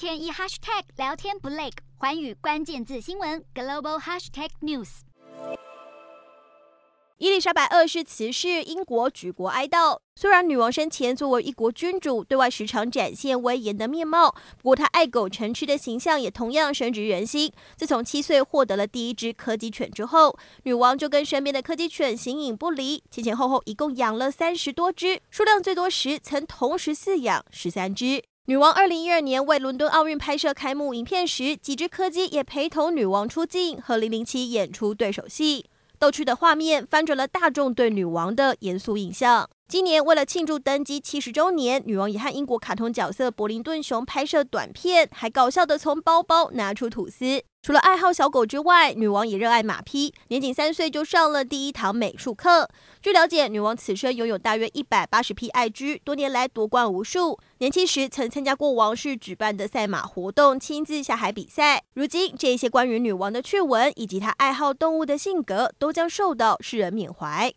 天一 hashtag 聊天不累，环宇关键字新闻 global hashtag news。伊丽莎白二世辞世，英国举国哀悼。虽然女王生前作为一国君主，对外时常展现威严的面貌，不过她爱狗成痴的形象也同样深植人心。自从七岁获得了第一只柯基犬之后，女王就跟身边的柯基犬形影不离，前前后后一共养了三十多只，数量最多时曾同时饲养十三只。女王二零一二年为伦敦奥运拍摄开幕影片时，几只柯基也陪同女王出镜，和零零七演出对手戏。逗趣的画面翻转了大众对女王的严肃印象。今年为了庆祝登基七十周年，女王也和英国卡通角色柏林顿熊拍摄短片，还搞笑地从包包拿出吐司。除了爱好小狗之外，女王也热爱马匹，年仅三岁就上了第一堂美术课。据了解，女王此生拥有大约一百八十匹爱驹，多年来夺冠无数。年轻时曾参加过王室举办的赛马活动，亲自下海比赛。如今，这些关于女王的趣闻以及她爱好动物的性格，都将受到世人缅怀。